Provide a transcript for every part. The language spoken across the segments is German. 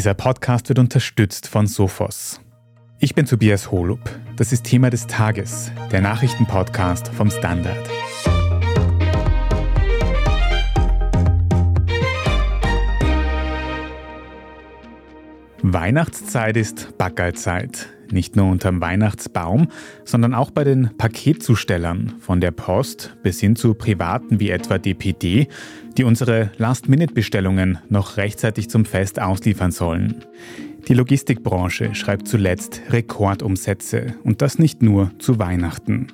Dieser Podcast wird unterstützt von Sophos. Ich bin Tobias Holub. Das ist Thema des Tages, der Nachrichtenpodcast vom Standard. Weihnachtszeit ist Backerzeit. Nicht nur unterm Weihnachtsbaum, sondern auch bei den Paketzustellern, von der Post bis hin zu Privaten wie etwa DPD, die unsere Last-Minute-Bestellungen noch rechtzeitig zum Fest ausliefern sollen. Die Logistikbranche schreibt zuletzt Rekordumsätze und das nicht nur zu Weihnachten.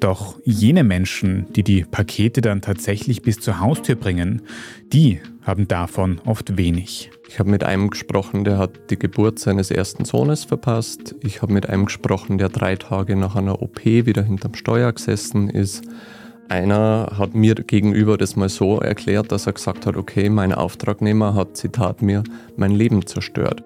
Doch jene Menschen, die die Pakete dann tatsächlich bis zur Haustür bringen, die haben davon oft wenig. Ich habe mit einem gesprochen, der hat die Geburt seines ersten Sohnes verpasst. Ich habe mit einem gesprochen, der drei Tage nach einer OP wieder hinterm Steuer gesessen ist. Einer hat mir gegenüber das mal so erklärt, dass er gesagt hat, okay, mein Auftragnehmer hat, Zitat mir, mein Leben zerstört.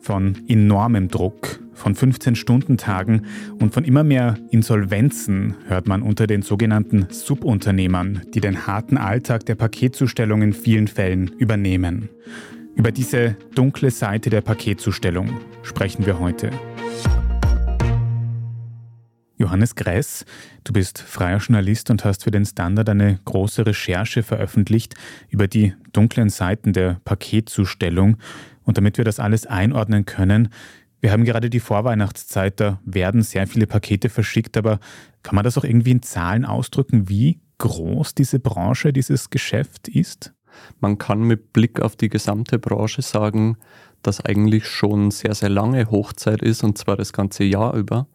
Von enormem Druck, von 15-Stunden-Tagen und von immer mehr Insolvenzen hört man unter den sogenannten Subunternehmern, die den harten Alltag der Paketzustellung in vielen Fällen übernehmen. Über diese dunkle Seite der Paketzustellung sprechen wir heute. Johannes Gress, du bist freier Journalist und hast für den Standard eine große Recherche veröffentlicht über die dunklen Seiten der Paketzustellung. Und damit wir das alles einordnen können, wir haben gerade die Vorweihnachtszeit, da werden sehr viele Pakete verschickt, aber kann man das auch irgendwie in Zahlen ausdrücken, wie groß diese Branche, dieses Geschäft ist? Man kann mit Blick auf die gesamte Branche sagen, dass eigentlich schon sehr, sehr lange Hochzeit ist und zwar das ganze Jahr über.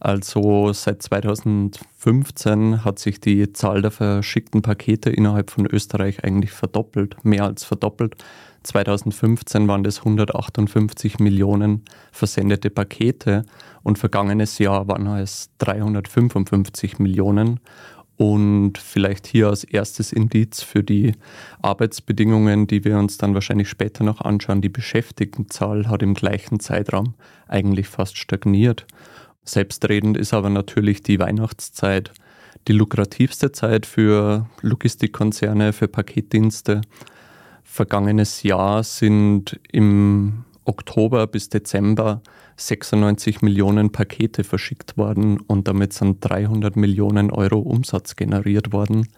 Also seit 2015 hat sich die Zahl der verschickten Pakete innerhalb von Österreich eigentlich verdoppelt, mehr als verdoppelt. 2015 waren das 158 Millionen versendete Pakete und vergangenes Jahr waren es 355 Millionen. Und vielleicht hier als erstes Indiz für die Arbeitsbedingungen, die wir uns dann wahrscheinlich später noch anschauen. Die Beschäftigtenzahl hat im gleichen Zeitraum eigentlich fast stagniert. Selbstredend ist aber natürlich die Weihnachtszeit die lukrativste Zeit für Logistikkonzerne, für Paketdienste. Vergangenes Jahr sind im Oktober bis Dezember 96 Millionen Pakete verschickt worden und damit sind 300 Millionen Euro Umsatz generiert worden.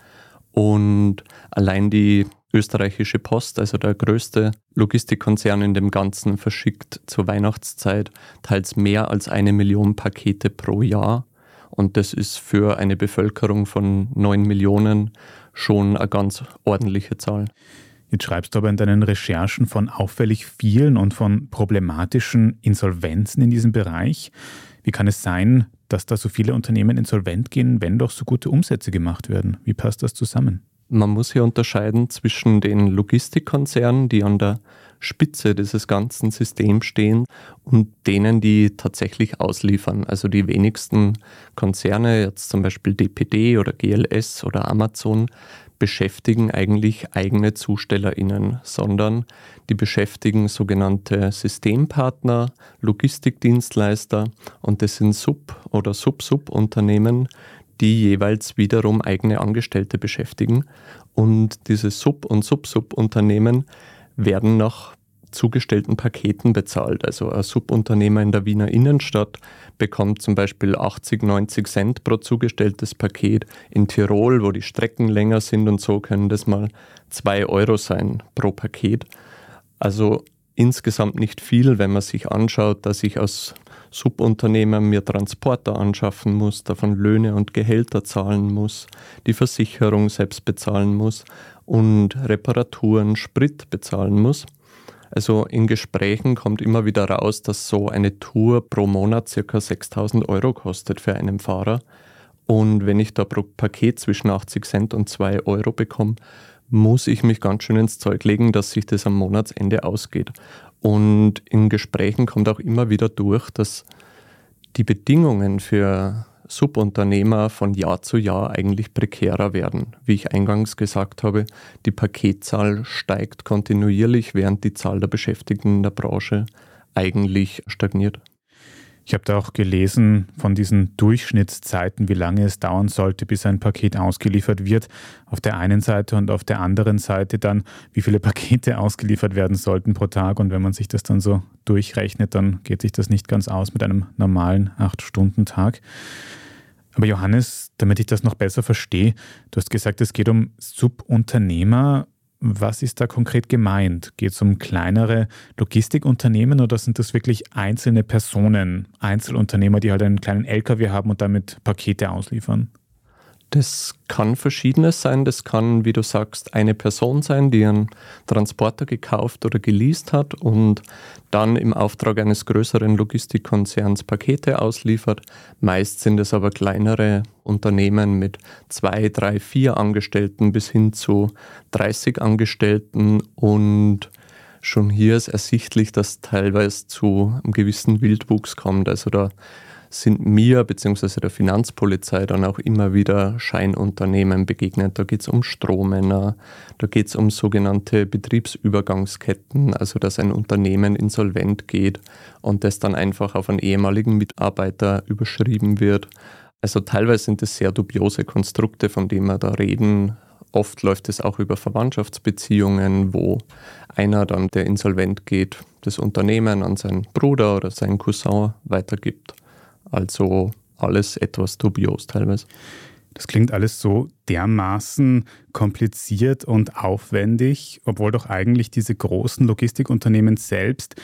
Und allein die österreichische Post, also der größte Logistikkonzern in dem Ganzen, verschickt zur Weihnachtszeit teils mehr als eine Million Pakete pro Jahr. Und das ist für eine Bevölkerung von 9 Millionen schon eine ganz ordentliche Zahl. Jetzt schreibst du aber in deinen Recherchen von auffällig vielen und von problematischen Insolvenzen in diesem Bereich. Wie kann es sein, dass da so viele Unternehmen insolvent gehen, wenn doch so gute Umsätze gemacht werden? Wie passt das zusammen? Man muss hier unterscheiden zwischen den Logistikkonzernen, die an der Spitze dieses ganzen Systems stehen und denen, die tatsächlich ausliefern. Also die wenigsten Konzerne, jetzt zum Beispiel DPD oder GLS oder Amazon, beschäftigen eigentlich eigene ZustellerInnen, sondern die beschäftigen sogenannte Systempartner, Logistikdienstleister und das sind Sub- oder Sub-Sub-Unternehmen, die jeweils wiederum eigene Angestellte beschäftigen. Und diese Sub- und Sub-Sub-Unternehmen werden nach zugestellten Paketen bezahlt. Also ein Subunternehmer in der Wiener Innenstadt bekommt zum Beispiel 80, 90 Cent pro zugestelltes Paket. In Tirol, wo die Strecken länger sind und so, können das mal 2 Euro sein pro Paket. Also insgesamt nicht viel, wenn man sich anschaut, dass ich als Subunternehmer mir Transporter anschaffen muss, davon Löhne und Gehälter zahlen muss, die Versicherung selbst bezahlen muss und Reparaturen, Sprit bezahlen muss. Also in Gesprächen kommt immer wieder raus, dass so eine Tour pro Monat circa 6000 Euro kostet für einen Fahrer. Und wenn ich da pro Paket zwischen 80 Cent und 2 Euro bekomme, muss ich mich ganz schön ins Zeug legen, dass sich das am Monatsende ausgeht. Und in Gesprächen kommt auch immer wieder durch, dass die Bedingungen für Subunternehmer von Jahr zu Jahr eigentlich prekärer werden. Wie ich eingangs gesagt habe, die Paketzahl steigt kontinuierlich, während die Zahl der Beschäftigten in der Branche eigentlich stagniert. Ich habe da auch gelesen von diesen Durchschnittszeiten, wie lange es dauern sollte, bis ein Paket ausgeliefert wird. Auf der einen Seite und auf der anderen Seite dann, wie viele Pakete ausgeliefert werden sollten pro Tag. Und wenn man sich das dann so durchrechnet, dann geht sich das nicht ganz aus mit einem normalen 8-Stunden-Tag. Aber Johannes, damit ich das noch besser verstehe, du hast gesagt, es geht um Subunternehmer. Was ist da konkret gemeint? Geht es um kleinere Logistikunternehmen oder sind das wirklich einzelne Personen, Einzelunternehmer, die halt einen kleinen LKW haben und damit Pakete ausliefern? Das kann verschiedenes sein. Das kann, wie du sagst, eine Person sein, die einen Transporter gekauft oder geleast hat und dann im Auftrag eines größeren Logistikkonzerns Pakete ausliefert. Meist sind es aber kleinere Unternehmen mit zwei, drei, vier Angestellten bis hin zu 30 Angestellten und schon hier ist ersichtlich, dass teilweise zu einem gewissen Wildwuchs kommt. Also da sind mir bzw. der Finanzpolizei dann auch immer wieder Scheinunternehmen begegnet. Da geht es um Strohmänner, da geht es um sogenannte Betriebsübergangsketten, also dass ein Unternehmen insolvent geht und das dann einfach auf einen ehemaligen Mitarbeiter überschrieben wird. Also teilweise sind es sehr dubiose Konstrukte, von denen wir da reden. Oft läuft es auch über Verwandtschaftsbeziehungen, wo einer dann, der insolvent geht, das Unternehmen an seinen Bruder oder seinen Cousin weitergibt. Also alles etwas dubios teilweise. Das klingt alles so dermaßen kompliziert und aufwendig, obwohl doch eigentlich diese großen Logistikunternehmen selbst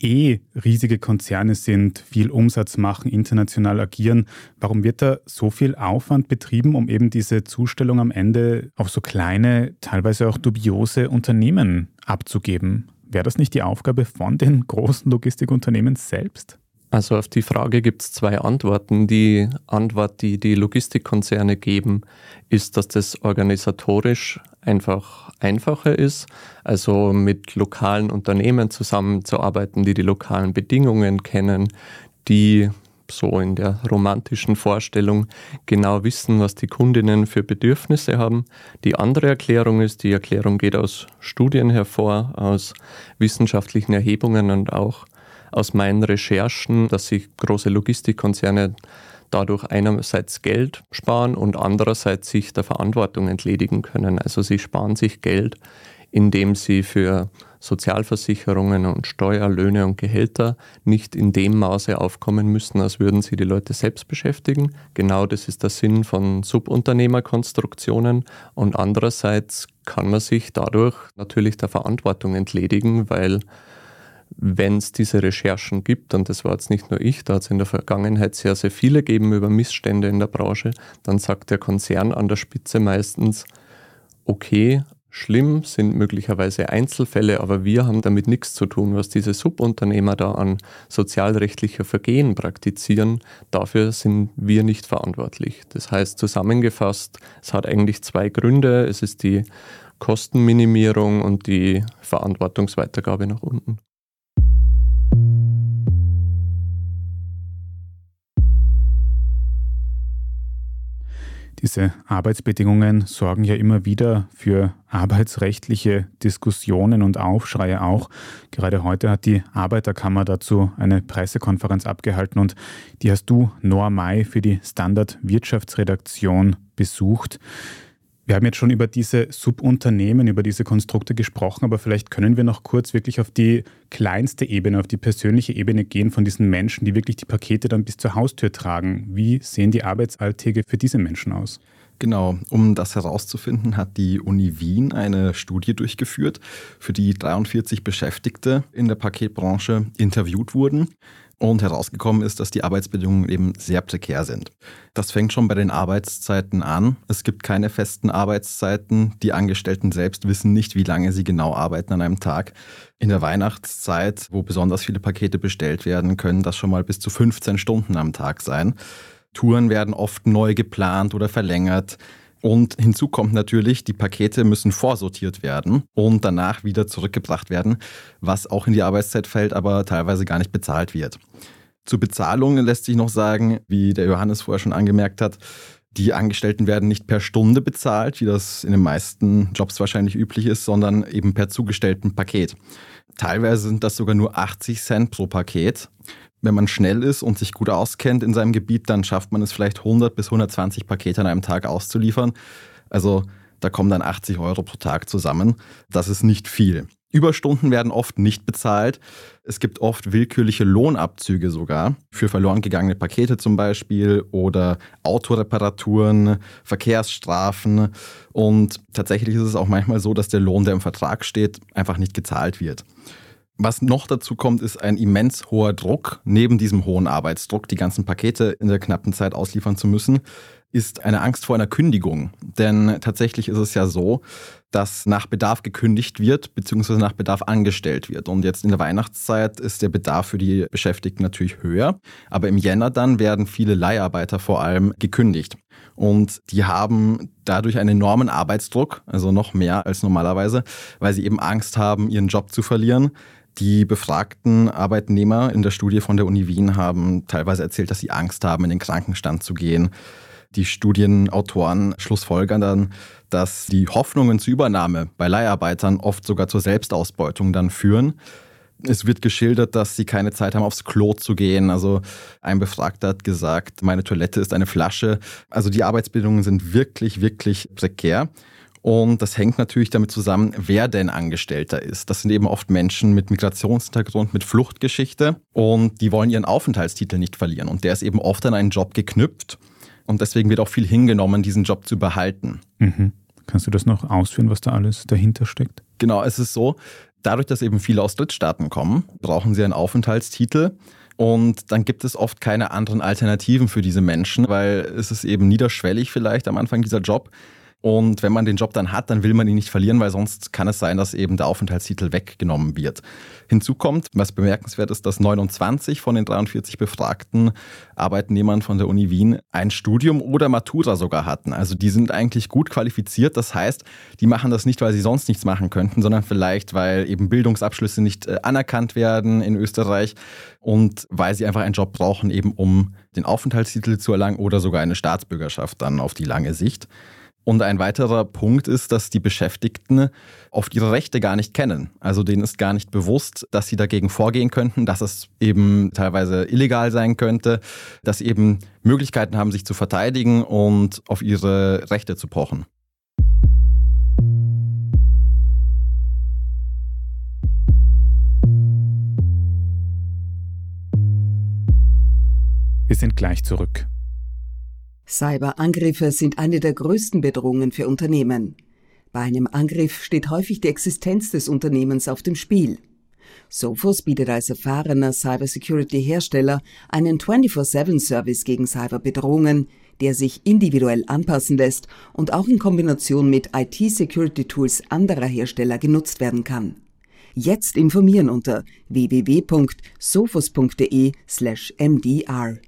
eh riesige Konzerne sind, viel Umsatz machen, international agieren. Warum wird da so viel Aufwand betrieben, um eben diese Zustellung am Ende auf so kleine, teilweise auch dubiose Unternehmen abzugeben? Wäre das nicht die Aufgabe von den großen Logistikunternehmen selbst? Also auf die Frage gibt es zwei Antworten. Die Antwort, die die Logistikkonzerne geben, ist, dass das organisatorisch einfach einfacher ist, also mit lokalen Unternehmen zusammenzuarbeiten, die die lokalen Bedingungen kennen, die so in der romantischen Vorstellung genau wissen, was die Kundinnen für Bedürfnisse haben. Die andere Erklärung ist, die Erklärung geht aus Studien hervor, aus wissenschaftlichen Erhebungen und auch aus meinen Recherchen, dass sich große Logistikkonzerne dadurch einerseits Geld sparen und andererseits sich der Verantwortung entledigen können. Also sie sparen sich Geld, indem sie für Sozialversicherungen und Steuerlöhne und Gehälter nicht in dem Maße aufkommen müssen, als würden sie die Leute selbst beschäftigen. Genau das ist der Sinn von Subunternehmerkonstruktionen. Und andererseits kann man sich dadurch natürlich der Verantwortung entledigen, weil wenn es diese Recherchen gibt, und das war jetzt nicht nur ich, da hat es in der Vergangenheit sehr, sehr viele gegeben über Missstände in der Branche, dann sagt der Konzern an der Spitze meistens, okay, schlimm sind möglicherweise Einzelfälle, aber wir haben damit nichts zu tun, was diese Subunternehmer da an sozialrechtlicher Vergehen praktizieren. Dafür sind wir nicht verantwortlich. Das heißt zusammengefasst, es hat eigentlich zwei Gründe. Es ist die Kostenminimierung und die Verantwortungsweitergabe nach unten. Diese Arbeitsbedingungen sorgen ja immer wieder für arbeitsrechtliche Diskussionen und Aufschreie auch. Gerade heute hat die Arbeiterkammer dazu eine Pressekonferenz abgehalten und die hast du, Noah May, für die Standard Wirtschaftsredaktion besucht. Wir haben jetzt schon über diese Subunternehmen, über diese Konstrukte gesprochen, aber vielleicht können wir noch kurz wirklich auf die kleinste Ebene, auf die persönliche Ebene gehen von diesen Menschen, die wirklich die Pakete dann bis zur Haustür tragen. Wie sehen die Arbeitsalltäge für diese Menschen aus? Genau, um das herauszufinden, hat die Uni Wien eine Studie durchgeführt, für die 43 Beschäftigte in der Paketbranche interviewt wurden. Und herausgekommen ist, dass die Arbeitsbedingungen eben sehr prekär sind. Das fängt schon bei den Arbeitszeiten an. Es gibt keine festen Arbeitszeiten. Die Angestellten selbst wissen nicht, wie lange sie genau arbeiten an einem Tag. In der Weihnachtszeit, wo besonders viele Pakete bestellt werden, können das schon mal bis zu 15 Stunden am Tag sein. Touren werden oft neu geplant oder verlängert. Und hinzu kommt natürlich, die Pakete müssen vorsortiert werden und danach wieder zurückgebracht werden, was auch in die Arbeitszeit fällt, aber teilweise gar nicht bezahlt wird. Zur Bezahlung lässt sich noch sagen, wie der Johannes vorher schon angemerkt hat, die Angestellten werden nicht per Stunde bezahlt, wie das in den meisten Jobs wahrscheinlich üblich ist, sondern eben per zugestellten Paket. Teilweise sind das sogar nur 80 Cent pro Paket. Wenn man schnell ist und sich gut auskennt in seinem Gebiet, dann schafft man es vielleicht 100 bis 120 Pakete an einem Tag auszuliefern. Also da kommen dann 80 Euro pro Tag zusammen. Das ist nicht viel. Überstunden werden oft nicht bezahlt. Es gibt oft willkürliche Lohnabzüge sogar für verloren gegangene Pakete zum Beispiel oder Autoreparaturen, Verkehrsstrafen. Und tatsächlich ist es auch manchmal so, dass der Lohn, der im Vertrag steht, einfach nicht gezahlt wird. Was noch dazu kommt, ist ein immens hoher Druck. Neben diesem hohen Arbeitsdruck, die ganzen Pakete in der knappen Zeit ausliefern zu müssen, ist eine Angst vor einer Kündigung. Denn tatsächlich ist es ja so, dass nach Bedarf gekündigt wird, beziehungsweise nach Bedarf angestellt wird. Und jetzt in der Weihnachtszeit ist der Bedarf für die Beschäftigten natürlich höher. Aber im Jänner dann werden viele Leiharbeiter vor allem gekündigt. Und die haben dadurch einen enormen Arbeitsdruck, also noch mehr als normalerweise, weil sie eben Angst haben, ihren Job zu verlieren. Die befragten Arbeitnehmer in der Studie von der Uni Wien haben teilweise erzählt, dass sie Angst haben, in den Krankenstand zu gehen. Die Studienautoren schlussfolgern dann, dass die Hoffnungen zur Übernahme bei Leiharbeitern oft sogar zur Selbstausbeutung dann führen. Es wird geschildert, dass sie keine Zeit haben, aufs Klo zu gehen. Also ein Befragter hat gesagt, meine Toilette ist eine Flasche. Also die Arbeitsbedingungen sind wirklich, wirklich prekär. Und das hängt natürlich damit zusammen, wer denn Angestellter ist. Das sind eben oft Menschen mit Migrationshintergrund, mit Fluchtgeschichte und die wollen ihren Aufenthaltstitel nicht verlieren. Und der ist eben oft an einen Job geknüpft. Und deswegen wird auch viel hingenommen, diesen Job zu behalten. Mhm. Kannst du das noch ausführen, was da alles dahinter steckt? Genau, es ist so, dadurch, dass eben viele aus Drittstaaten kommen, brauchen sie einen Aufenthaltstitel. Und dann gibt es oft keine anderen Alternativen für diese Menschen, weil es ist eben niederschwellig vielleicht am Anfang dieser Job. Und wenn man den Job dann hat, dann will man ihn nicht verlieren, weil sonst kann es sein, dass eben der Aufenthaltstitel weggenommen wird. Hinzu kommt, was bemerkenswert ist, dass 29 von den 43 befragten Arbeitnehmern von der Uni Wien ein Studium oder Matura sogar hatten. Also die sind eigentlich gut qualifiziert. Das heißt, die machen das nicht, weil sie sonst nichts machen könnten, sondern vielleicht, weil eben Bildungsabschlüsse nicht äh, anerkannt werden in Österreich und weil sie einfach einen Job brauchen, eben um den Aufenthaltstitel zu erlangen oder sogar eine Staatsbürgerschaft dann auf die lange Sicht. Und ein weiterer Punkt ist, dass die Beschäftigten oft ihre Rechte gar nicht kennen. Also denen ist gar nicht bewusst, dass sie dagegen vorgehen könnten, dass es eben teilweise illegal sein könnte, dass sie eben Möglichkeiten haben, sich zu verteidigen und auf ihre Rechte zu pochen. Wir sind gleich zurück. Cyberangriffe sind eine der größten Bedrohungen für Unternehmen. Bei einem Angriff steht häufig die Existenz des Unternehmens auf dem Spiel. Sophos bietet als erfahrener Cybersecurity-Hersteller einen 24-7-Service gegen Cyberbedrohungen, der sich individuell anpassen lässt und auch in Kombination mit IT-Security-Tools anderer Hersteller genutzt werden kann. Jetzt informieren unter www.sophos.de/mdr.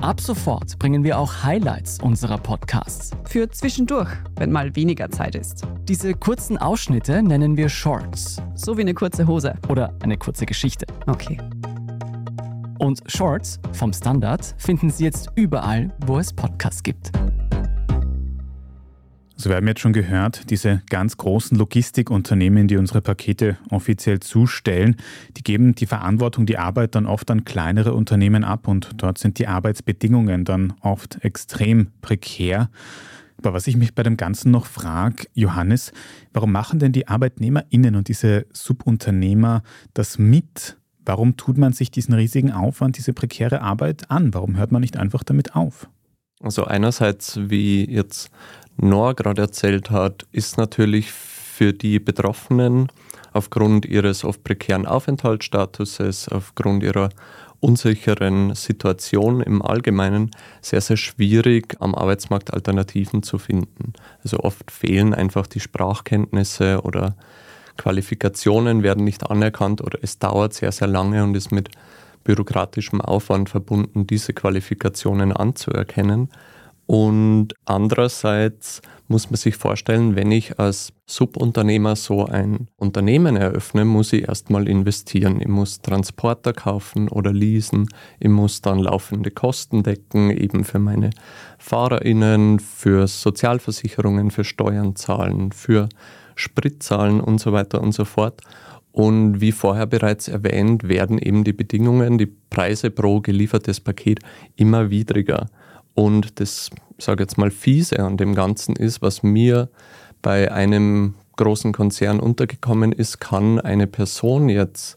Ab sofort bringen wir auch Highlights unserer Podcasts. Für zwischendurch, wenn mal weniger Zeit ist. Diese kurzen Ausschnitte nennen wir Shorts. So wie eine kurze Hose. Oder eine kurze Geschichte. Okay. Und Shorts vom Standard finden Sie jetzt überall, wo es Podcasts gibt. So wir haben jetzt schon gehört, diese ganz großen Logistikunternehmen, die unsere Pakete offiziell zustellen, die geben die Verantwortung, die Arbeit dann oft an kleinere Unternehmen ab und dort sind die Arbeitsbedingungen dann oft extrem prekär. Aber was ich mich bei dem Ganzen noch frage, Johannes, warum machen denn die ArbeitnehmerInnen und diese Subunternehmer das mit? Warum tut man sich diesen riesigen Aufwand, diese prekäre Arbeit an? Warum hört man nicht einfach damit auf? Also einerseits, wie jetzt Noah gerade erzählt hat, ist natürlich für die Betroffenen aufgrund ihres oft prekären Aufenthaltsstatuses, aufgrund ihrer unsicheren Situation im Allgemeinen sehr, sehr schwierig, am Arbeitsmarkt Alternativen zu finden. Also oft fehlen einfach die Sprachkenntnisse oder Qualifikationen werden nicht anerkannt oder es dauert sehr, sehr lange und ist mit bürokratischem Aufwand verbunden, diese Qualifikationen anzuerkennen. Und andererseits muss man sich vorstellen, wenn ich als Subunternehmer so ein Unternehmen eröffne, muss ich erstmal investieren. Ich muss Transporter kaufen oder leasen. Ich muss dann laufende Kosten decken, eben für meine FahrerInnen, für Sozialversicherungen, für Steuern zahlen, für Sprit zahlen und so weiter und so fort. Und wie vorher bereits erwähnt, werden eben die Bedingungen, die Preise pro geliefertes Paket immer widriger. Und das, sage jetzt mal, fiese an dem Ganzen ist, was mir bei einem großen Konzern untergekommen ist, kann eine Person jetzt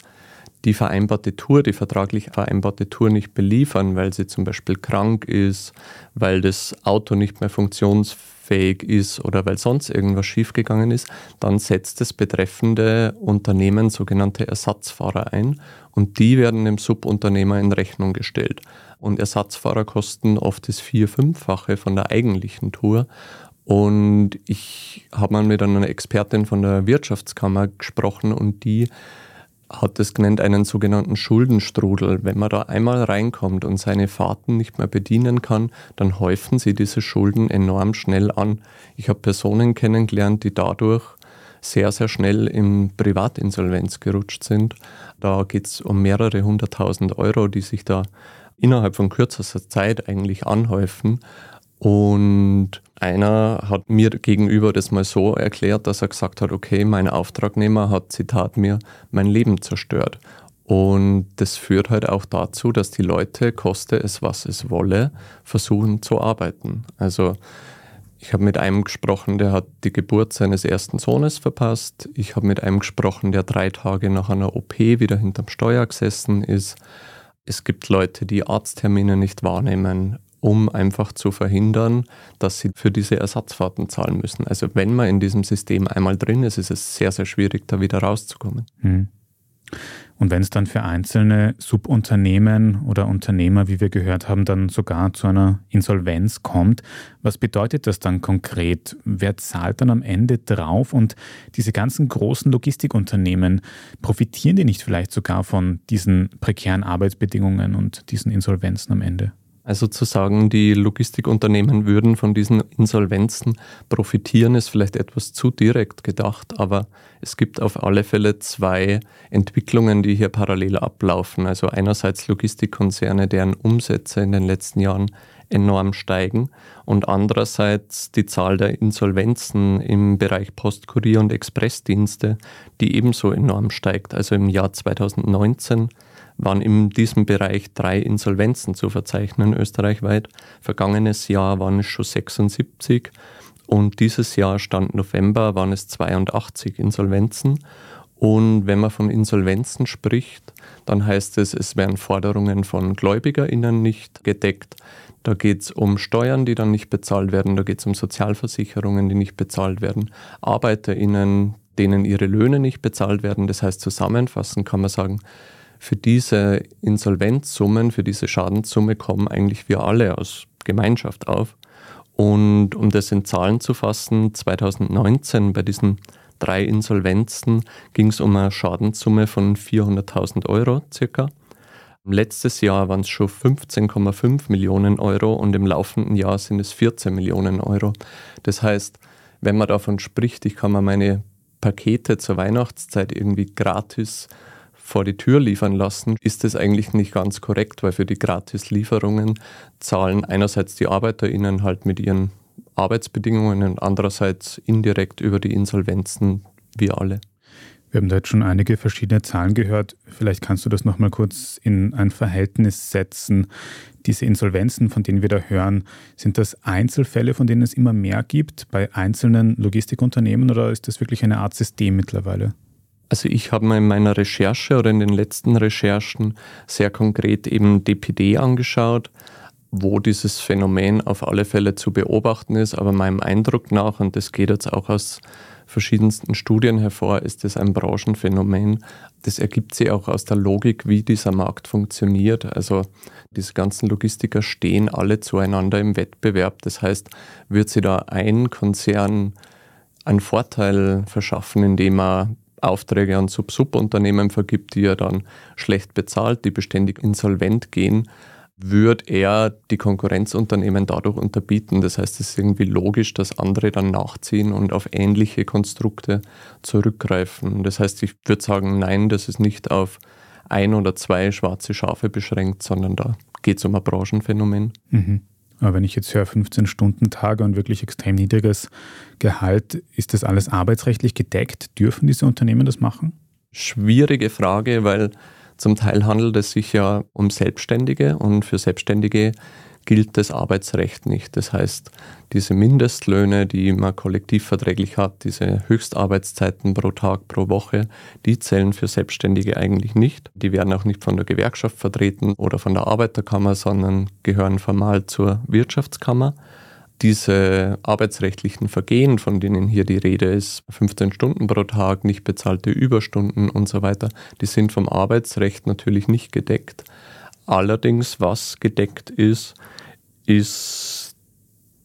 die vereinbarte Tour, die vertraglich vereinbarte Tour nicht beliefern, weil sie zum Beispiel krank ist, weil das Auto nicht mehr funktionsfähig ist oder weil sonst irgendwas schiefgegangen ist, dann setzt das betreffende Unternehmen sogenannte Ersatzfahrer ein und die werden dem Subunternehmer in Rechnung gestellt und Ersatzfahrer kosten oft das vier-, fünffache von der eigentlichen Tour. Und ich habe mal mit einer Expertin von der Wirtschaftskammer gesprochen und die hat es genannt, einen sogenannten Schuldenstrudel. Wenn man da einmal reinkommt und seine Fahrten nicht mehr bedienen kann, dann häufen sie diese Schulden enorm schnell an. Ich habe Personen kennengelernt, die dadurch sehr, sehr schnell in Privatinsolvenz gerutscht sind. Da geht es um mehrere hunderttausend Euro, die sich da innerhalb von kürzester Zeit eigentlich anhäufen. Und einer hat mir gegenüber das mal so erklärt, dass er gesagt hat, okay, mein Auftragnehmer hat, Zitat mir, mein Leben zerstört. Und das führt halt auch dazu, dass die Leute, koste es was es wolle, versuchen zu arbeiten. Also ich habe mit einem gesprochen, der hat die Geburt seines ersten Sohnes verpasst. Ich habe mit einem gesprochen, der drei Tage nach einer OP wieder hinterm Steuer gesessen ist. Es gibt Leute, die Arzttermine nicht wahrnehmen, um einfach zu verhindern, dass sie für diese Ersatzfahrten zahlen müssen. Also wenn man in diesem System einmal drin ist, ist es sehr, sehr schwierig, da wieder rauszukommen. Hm. Und wenn es dann für einzelne Subunternehmen oder Unternehmer, wie wir gehört haben, dann sogar zu einer Insolvenz kommt, was bedeutet das dann konkret? Wer zahlt dann am Ende drauf? Und diese ganzen großen Logistikunternehmen, profitieren die nicht vielleicht sogar von diesen prekären Arbeitsbedingungen und diesen Insolvenzen am Ende? Also zu sagen, die Logistikunternehmen würden von diesen Insolvenzen profitieren, ist vielleicht etwas zu direkt gedacht, aber es gibt auf alle Fälle zwei Entwicklungen, die hier parallel ablaufen. Also einerseits Logistikkonzerne, deren Umsätze in den letzten Jahren enorm steigen und andererseits die Zahl der Insolvenzen im Bereich Postkurier- und Expressdienste, die ebenso enorm steigt. Also im Jahr 2019 waren in diesem Bereich drei Insolvenzen zu verzeichnen österreichweit. Vergangenes Jahr waren es schon 76 und dieses Jahr, Stand November, waren es 82 Insolvenzen. Und wenn man von Insolvenzen spricht, dann heißt es, es werden Forderungen von GläubigerInnen nicht gedeckt. Da geht es um Steuern, die dann nicht bezahlt werden. Da geht es um Sozialversicherungen, die nicht bezahlt werden. ArbeiterInnen, denen ihre Löhne nicht bezahlt werden. Das heißt, zusammenfassend kann man sagen, für diese Insolvenzsummen, für diese Schadenssumme kommen eigentlich wir alle aus Gemeinschaft auf. Und um das in Zahlen zu fassen, 2019 bei diesen drei Insolvenzen ging es um eine Schadenssumme von 400.000 Euro circa. Letztes Jahr waren es schon 15,5 Millionen Euro und im laufenden Jahr sind es 14 Millionen Euro. Das heißt, wenn man davon spricht, ich kann mir meine Pakete zur Weihnachtszeit irgendwie gratis vor die Tür liefern lassen, ist das eigentlich nicht ganz korrekt, weil für die Gratislieferungen zahlen einerseits die ArbeiterInnen halt mit ihren Arbeitsbedingungen und andererseits indirekt über die Insolvenzen wir alle. Wir haben da jetzt schon einige verschiedene Zahlen gehört. Vielleicht kannst du das nochmal kurz in ein Verhältnis setzen. Diese Insolvenzen, von denen wir da hören, sind das Einzelfälle, von denen es immer mehr gibt bei einzelnen Logistikunternehmen oder ist das wirklich eine Art System mittlerweile? Also ich habe mir in meiner Recherche oder in den letzten Recherchen sehr konkret eben DPD angeschaut, wo dieses Phänomen auf alle Fälle zu beobachten ist. Aber meinem Eindruck nach, und das geht jetzt auch aus verschiedensten Studien hervor, ist es ein Branchenphänomen. Das ergibt sich auch aus der Logik, wie dieser Markt funktioniert. Also diese ganzen Logistiker stehen alle zueinander im Wettbewerb. Das heißt, wird sich da ein Konzern einen Vorteil verschaffen, indem er Aufträge an Sub-Subunternehmen vergibt, die er dann schlecht bezahlt, die beständig insolvent gehen, würde er die Konkurrenzunternehmen dadurch unterbieten. Das heißt, es ist irgendwie logisch, dass andere dann nachziehen und auf ähnliche Konstrukte zurückgreifen. Das heißt, ich würde sagen, nein, das ist nicht auf ein oder zwei schwarze Schafe beschränkt, sondern da geht es um ein Branchenphänomen. Mhm. Wenn ich jetzt höre 15 Stunden Tage und wirklich extrem niedriges Gehalt, ist das alles arbeitsrechtlich gedeckt? Dürfen diese Unternehmen das machen? Schwierige Frage, weil zum Teil handelt es sich ja um Selbstständige und für Selbstständige gilt das Arbeitsrecht nicht. Das heißt, diese Mindestlöhne, die man kollektivverträglich hat, diese Höchstarbeitszeiten pro Tag, pro Woche, die zählen für Selbstständige eigentlich nicht. Die werden auch nicht von der Gewerkschaft vertreten oder von der Arbeiterkammer, sondern gehören formal zur Wirtschaftskammer. Diese arbeitsrechtlichen Vergehen, von denen hier die Rede ist, 15 Stunden pro Tag, nicht bezahlte Überstunden und so weiter, die sind vom Arbeitsrecht natürlich nicht gedeckt. Allerdings, was gedeckt ist, ist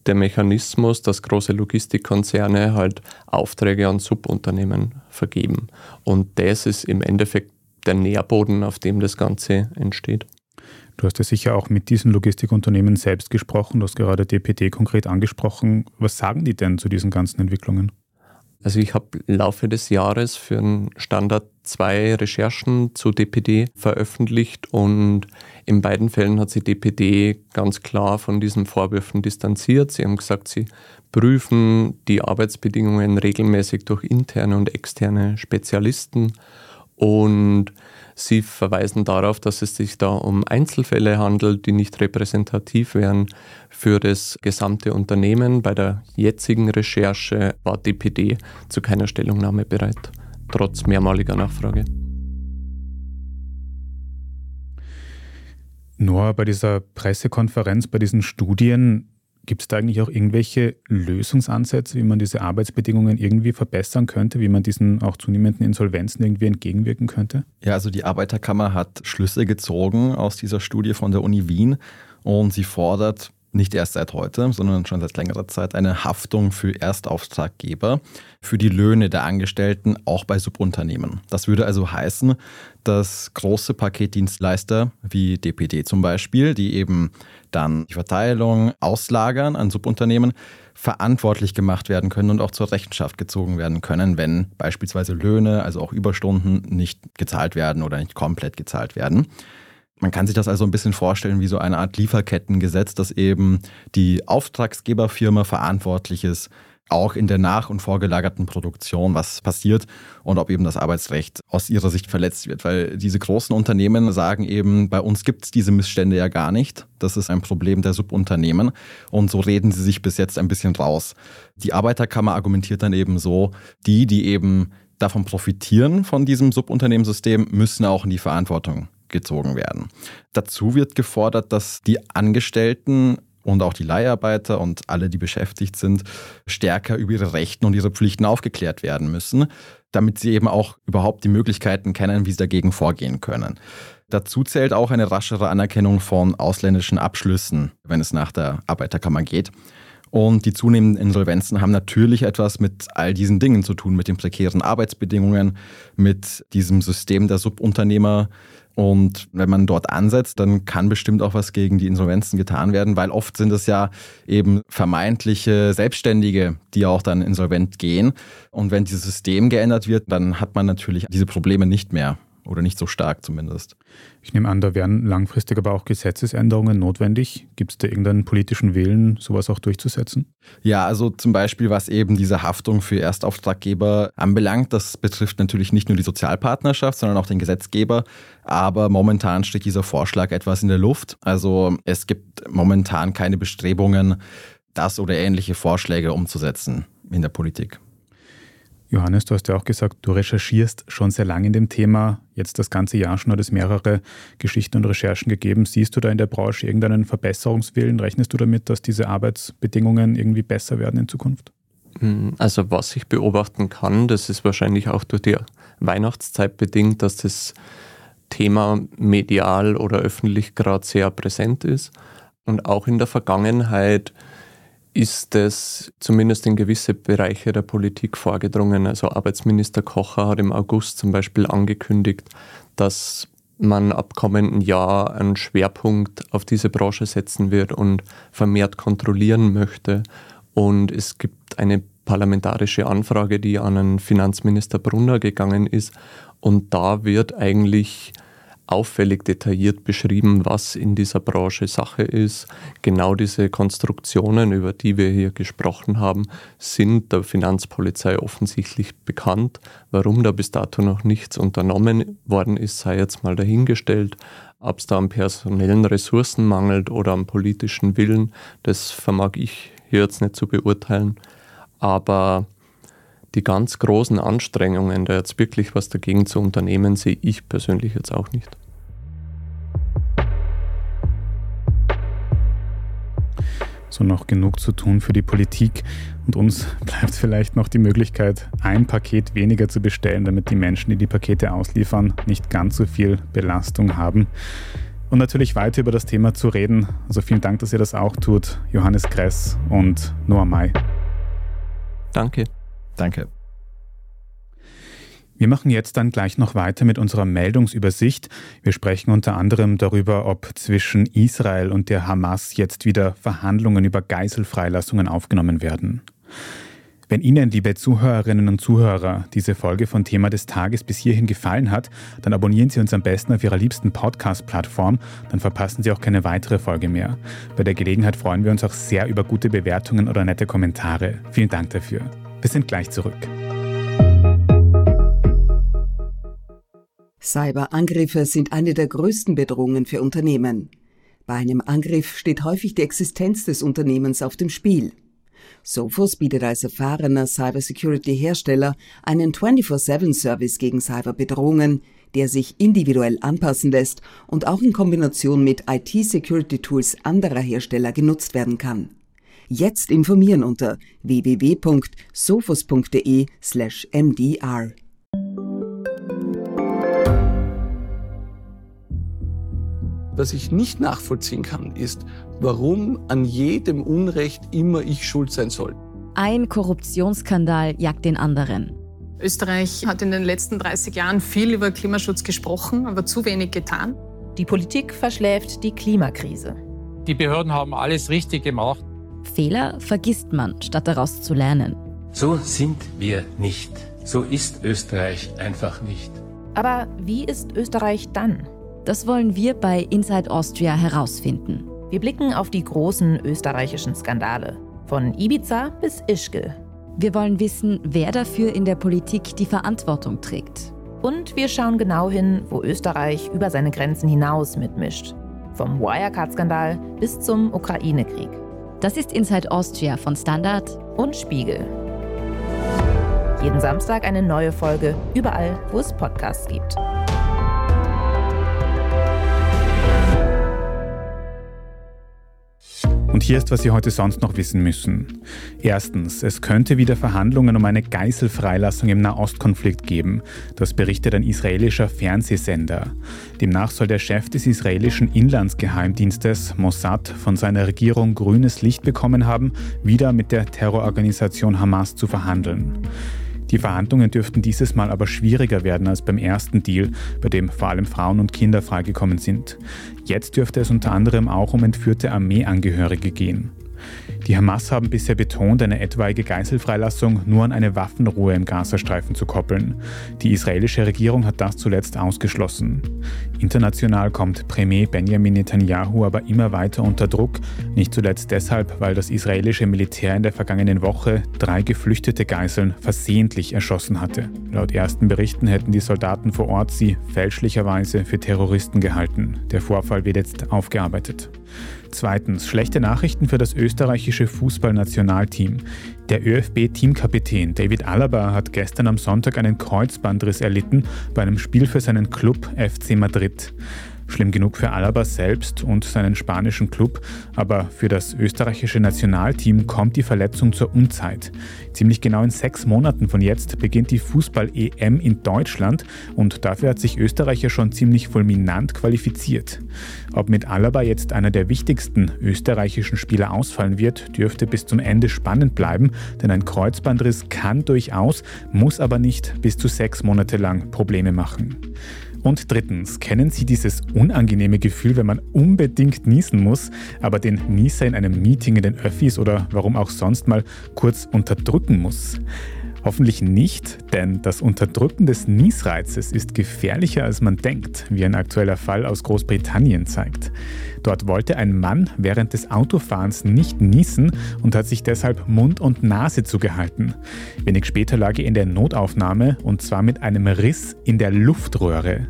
der Mechanismus, dass große Logistikkonzerne halt Aufträge an Subunternehmen vergeben. Und das ist im Endeffekt der Nährboden, auf dem das Ganze entsteht. Du hast ja sicher auch mit diesen Logistikunternehmen selbst gesprochen. Du hast gerade DPD konkret angesprochen. Was sagen die denn zu diesen ganzen Entwicklungen? Also ich habe im Laufe des Jahres für einen Standard zwei Recherchen zu DPD veröffentlicht und in beiden Fällen hat sich DPD ganz klar von diesen Vorwürfen distanziert. Sie haben gesagt, sie prüfen die Arbeitsbedingungen regelmäßig durch interne und externe Spezialisten und Sie verweisen darauf, dass es sich da um Einzelfälle handelt, die nicht repräsentativ wären für das gesamte Unternehmen. Bei der jetzigen Recherche war DPD zu keiner Stellungnahme bereit, trotz mehrmaliger Nachfrage. Nur bei dieser Pressekonferenz, bei diesen Studien, Gibt es da eigentlich auch irgendwelche Lösungsansätze, wie man diese Arbeitsbedingungen irgendwie verbessern könnte, wie man diesen auch zunehmenden Insolvenzen irgendwie entgegenwirken könnte? Ja, also die Arbeiterkammer hat Schlüsse gezogen aus dieser Studie von der Uni Wien und sie fordert nicht erst seit heute, sondern schon seit längerer Zeit eine Haftung für Erstauftraggeber für die Löhne der Angestellten auch bei Subunternehmen. Das würde also heißen, dass große Paketdienstleister wie DPD zum Beispiel, die eben dann die Verteilung auslagern an Subunternehmen, verantwortlich gemacht werden können und auch zur Rechenschaft gezogen werden können, wenn beispielsweise Löhne, also auch Überstunden, nicht gezahlt werden oder nicht komplett gezahlt werden. Man kann sich das also ein bisschen vorstellen wie so eine Art Lieferkettengesetz, dass eben die Auftragsgeberfirma verantwortlich ist, auch in der nach- und vorgelagerten Produktion, was passiert und ob eben das Arbeitsrecht aus ihrer Sicht verletzt wird. Weil diese großen Unternehmen sagen eben, bei uns gibt es diese Missstände ja gar nicht. Das ist ein Problem der Subunternehmen. Und so reden sie sich bis jetzt ein bisschen raus. Die Arbeiterkammer argumentiert dann eben so, die, die eben davon profitieren von diesem Subunternehmenssystem, müssen auch in die Verantwortung gezogen werden. Dazu wird gefordert, dass die Angestellten und auch die Leiharbeiter und alle, die beschäftigt sind, stärker über ihre Rechten und ihre Pflichten aufgeklärt werden müssen, damit sie eben auch überhaupt die Möglichkeiten kennen, wie sie dagegen vorgehen können. Dazu zählt auch eine raschere Anerkennung von ausländischen Abschlüssen, wenn es nach der Arbeiterkammer geht. Und die zunehmenden Insolvenzen haben natürlich etwas mit all diesen Dingen zu tun, mit den prekären Arbeitsbedingungen, mit diesem System der Subunternehmer, und wenn man dort ansetzt, dann kann bestimmt auch was gegen die Insolvenzen getan werden, weil oft sind es ja eben vermeintliche Selbstständige, die auch dann insolvent gehen. Und wenn dieses System geändert wird, dann hat man natürlich diese Probleme nicht mehr oder nicht so stark zumindest. Ich nehme an, da wären langfristig aber auch Gesetzesänderungen notwendig. Gibt es da irgendeinen politischen Willen, sowas auch durchzusetzen? Ja, also zum Beispiel, was eben diese Haftung für Erstauftraggeber anbelangt, das betrifft natürlich nicht nur die Sozialpartnerschaft, sondern auch den Gesetzgeber. Aber momentan steht dieser Vorschlag etwas in der Luft. Also es gibt momentan keine Bestrebungen, das oder ähnliche Vorschläge umzusetzen in der Politik. Johannes, du hast ja auch gesagt, du recherchierst schon sehr lange in dem Thema. Jetzt das ganze Jahr schon hat es mehrere Geschichten und Recherchen gegeben. Siehst du da in der Branche irgendeinen Verbesserungswillen? Rechnest du damit, dass diese Arbeitsbedingungen irgendwie besser werden in Zukunft? Hm, also was ich beobachten kann, das ist wahrscheinlich auch durch die Weihnachtszeit bedingt, dass das Thema medial oder öffentlich gerade sehr präsent ist. Und auch in der Vergangenheit ist es zumindest in gewisse Bereiche der Politik vorgedrungen. Also Arbeitsminister Kocher hat im August zum Beispiel angekündigt, dass man ab kommenden Jahr einen Schwerpunkt auf diese Branche setzen wird und vermehrt kontrollieren möchte. Und es gibt eine parlamentarische Anfrage, die an den Finanzminister Brunner gegangen ist. Und da wird eigentlich auffällig detailliert beschrieben, was in dieser Branche Sache ist. Genau diese Konstruktionen, über die wir hier gesprochen haben, sind der Finanzpolizei offensichtlich bekannt. Warum da bis dato noch nichts unternommen worden ist, sei jetzt mal dahingestellt. Ob es da an personellen Ressourcen mangelt oder am politischen Willen, das vermag ich hier jetzt nicht zu beurteilen. Aber die ganz großen Anstrengungen, da jetzt wirklich was dagegen zu unternehmen, sehe ich persönlich jetzt auch nicht. So noch genug zu tun für die Politik und uns bleibt vielleicht noch die Möglichkeit, ein Paket weniger zu bestellen, damit die Menschen, die die Pakete ausliefern, nicht ganz so viel Belastung haben. Und natürlich weiter über das Thema zu reden. Also vielen Dank, dass ihr das auch tut, Johannes Kress und Noah May. Danke. Danke. Wir machen jetzt dann gleich noch weiter mit unserer Meldungsübersicht. Wir sprechen unter anderem darüber, ob zwischen Israel und der Hamas jetzt wieder Verhandlungen über Geiselfreilassungen aufgenommen werden. Wenn Ihnen, liebe Zuhörerinnen und Zuhörer, diese Folge von Thema des Tages bis hierhin gefallen hat, dann abonnieren Sie uns am besten auf Ihrer liebsten Podcast-Plattform, dann verpassen Sie auch keine weitere Folge mehr. Bei der Gelegenheit freuen wir uns auch sehr über gute Bewertungen oder nette Kommentare. Vielen Dank dafür. Wir sind gleich zurück. Cyberangriffe sind eine der größten Bedrohungen für Unternehmen. Bei einem Angriff steht häufig die Existenz des Unternehmens auf dem Spiel. Sophos bietet als erfahrener Cybersecurity-Hersteller einen 24-7-Service gegen Cyberbedrohungen, der sich individuell anpassen lässt und auch in Kombination mit IT-Security-Tools anderer Hersteller genutzt werden kann. Jetzt informieren unter www.sophos.de/mdr. Was ich nicht nachvollziehen kann, ist, warum an jedem Unrecht immer ich schuld sein soll. Ein Korruptionsskandal jagt den anderen. Österreich hat in den letzten 30 Jahren viel über Klimaschutz gesprochen, aber zu wenig getan. Die Politik verschläft die Klimakrise. Die Behörden haben alles richtig gemacht. Fehler vergisst man, statt daraus zu lernen. So sind wir nicht. So ist Österreich einfach nicht. Aber wie ist Österreich dann? Das wollen wir bei Inside Austria herausfinden. Wir blicken auf die großen österreichischen Skandale. Von Ibiza bis Ischgl. Wir wollen wissen, wer dafür in der Politik die Verantwortung trägt. Und wir schauen genau hin, wo Österreich über seine Grenzen hinaus mitmischt. Vom Wirecard-Skandal bis zum Ukraine-Krieg. Das ist Inside Austria von Standard und Spiegel. Jeden Samstag eine neue Folge, überall, wo es Podcasts gibt. Und hier ist, was Sie heute sonst noch wissen müssen. Erstens, es könnte wieder Verhandlungen um eine Geiselfreilassung im Nahostkonflikt geben. Das berichtet ein israelischer Fernsehsender. Demnach soll der Chef des israelischen Inlandsgeheimdienstes Mossad von seiner Regierung grünes Licht bekommen haben, wieder mit der Terrororganisation Hamas zu verhandeln. Die Verhandlungen dürften dieses Mal aber schwieriger werden als beim ersten Deal, bei dem vor allem Frauen und Kinder freigekommen sind. Jetzt dürfte es unter anderem auch um entführte Armeeangehörige gehen. Die Hamas haben bisher betont, eine etwaige Geiselfreilassung nur an eine Waffenruhe im Gazastreifen zu koppeln. Die israelische Regierung hat das zuletzt ausgeschlossen. International kommt Premier Benjamin Netanyahu aber immer weiter unter Druck, nicht zuletzt deshalb, weil das israelische Militär in der vergangenen Woche drei geflüchtete Geiseln versehentlich erschossen hatte. Laut ersten Berichten hätten die Soldaten vor Ort sie fälschlicherweise für Terroristen gehalten. Der Vorfall wird jetzt aufgearbeitet. Zweitens, schlechte Nachrichten für das österreichische Fußballnationalteam. Der ÖFB-Teamkapitän David Alaba hat gestern am Sonntag einen Kreuzbandriss erlitten bei einem Spiel für seinen Club FC Madrid. Schlimm genug für Alaba selbst und seinen spanischen Club, aber für das österreichische Nationalteam kommt die Verletzung zur Unzeit. Ziemlich genau in sechs Monaten von jetzt beginnt die Fußball-EM in Deutschland und dafür hat sich Österreich ja schon ziemlich fulminant qualifiziert. Ob mit Alaba jetzt einer der wichtigsten österreichischen Spieler ausfallen wird, dürfte bis zum Ende spannend bleiben, denn ein Kreuzbandriss kann durchaus, muss aber nicht bis zu sechs Monate lang Probleme machen. Und drittens, kennen Sie dieses unangenehme Gefühl, wenn man unbedingt niesen muss, aber den Nieser in einem Meeting in den Öffis oder warum auch sonst mal kurz unterdrücken muss? Hoffentlich nicht, denn das Unterdrücken des Niesreizes ist gefährlicher als man denkt, wie ein aktueller Fall aus Großbritannien zeigt. Dort wollte ein Mann während des Autofahrens nicht niesen und hat sich deshalb Mund und Nase zugehalten. Wenig später lag er in der Notaufnahme und zwar mit einem Riss in der Luftröhre.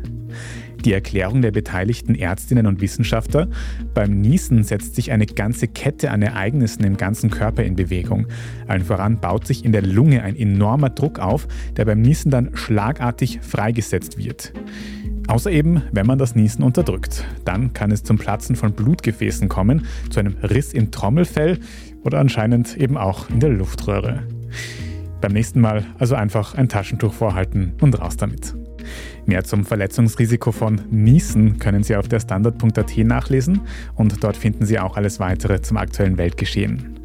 Die Erklärung der beteiligten Ärztinnen und Wissenschaftler, beim Niesen setzt sich eine ganze Kette an Ereignissen im ganzen Körper in Bewegung. Allen voran baut sich in der Lunge ein enormer Druck auf, der beim Niesen dann schlagartig freigesetzt wird. Außer eben, wenn man das Niesen unterdrückt. Dann kann es zum Platzen von Blutgefäßen kommen, zu einem Riss im Trommelfell oder anscheinend eben auch in der Luftröhre. Beim nächsten Mal also einfach ein Taschentuch vorhalten und raus damit. Mehr zum Verletzungsrisiko von Niesen können Sie auf der Standard.at nachlesen und dort finden Sie auch alles weitere zum aktuellen Weltgeschehen.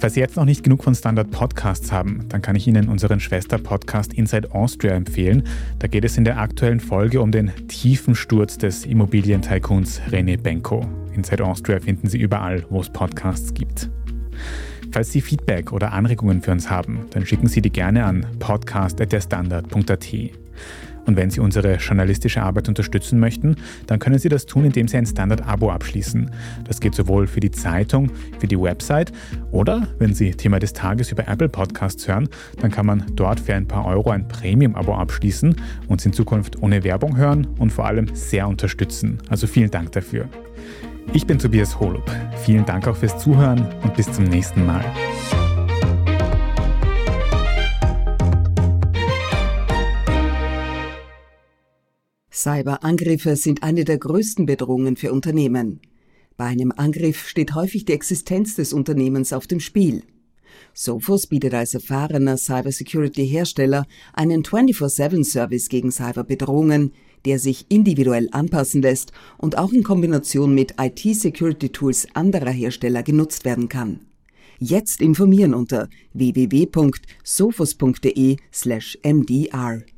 Falls Sie jetzt noch nicht genug von Standard Podcasts haben, dann kann ich Ihnen unseren Schwester-Podcast Inside Austria empfehlen. Da geht es in der aktuellen Folge um den tiefen Sturz des Immobilientycoons René Benko. Inside Austria finden Sie überall, wo es Podcasts gibt. Falls Sie Feedback oder Anregungen für uns haben, dann schicken Sie die gerne an podcast.derstandard.at. Und wenn Sie unsere journalistische Arbeit unterstützen möchten, dann können Sie das tun, indem Sie ein Standard-Abo abschließen. Das geht sowohl für die Zeitung, für die Website oder wenn Sie Thema des Tages über Apple Podcasts hören, dann kann man dort für ein paar Euro ein Premium-Abo abschließen und in Zukunft ohne Werbung hören und vor allem sehr unterstützen. Also vielen Dank dafür. Ich bin Tobias Holub. Vielen Dank auch fürs Zuhören und bis zum nächsten Mal. Cyberangriffe sind eine der größten Bedrohungen für Unternehmen. Bei einem Angriff steht häufig die Existenz des Unternehmens auf dem Spiel. Sophos bietet als erfahrener Cybersecurity-Hersteller einen 24-7-Service gegen Cyberbedrohungen, der sich individuell anpassen lässt und auch in Kombination mit IT-Security-Tools anderer Hersteller genutzt werden kann. Jetzt informieren unter www.sophos.de/mdr.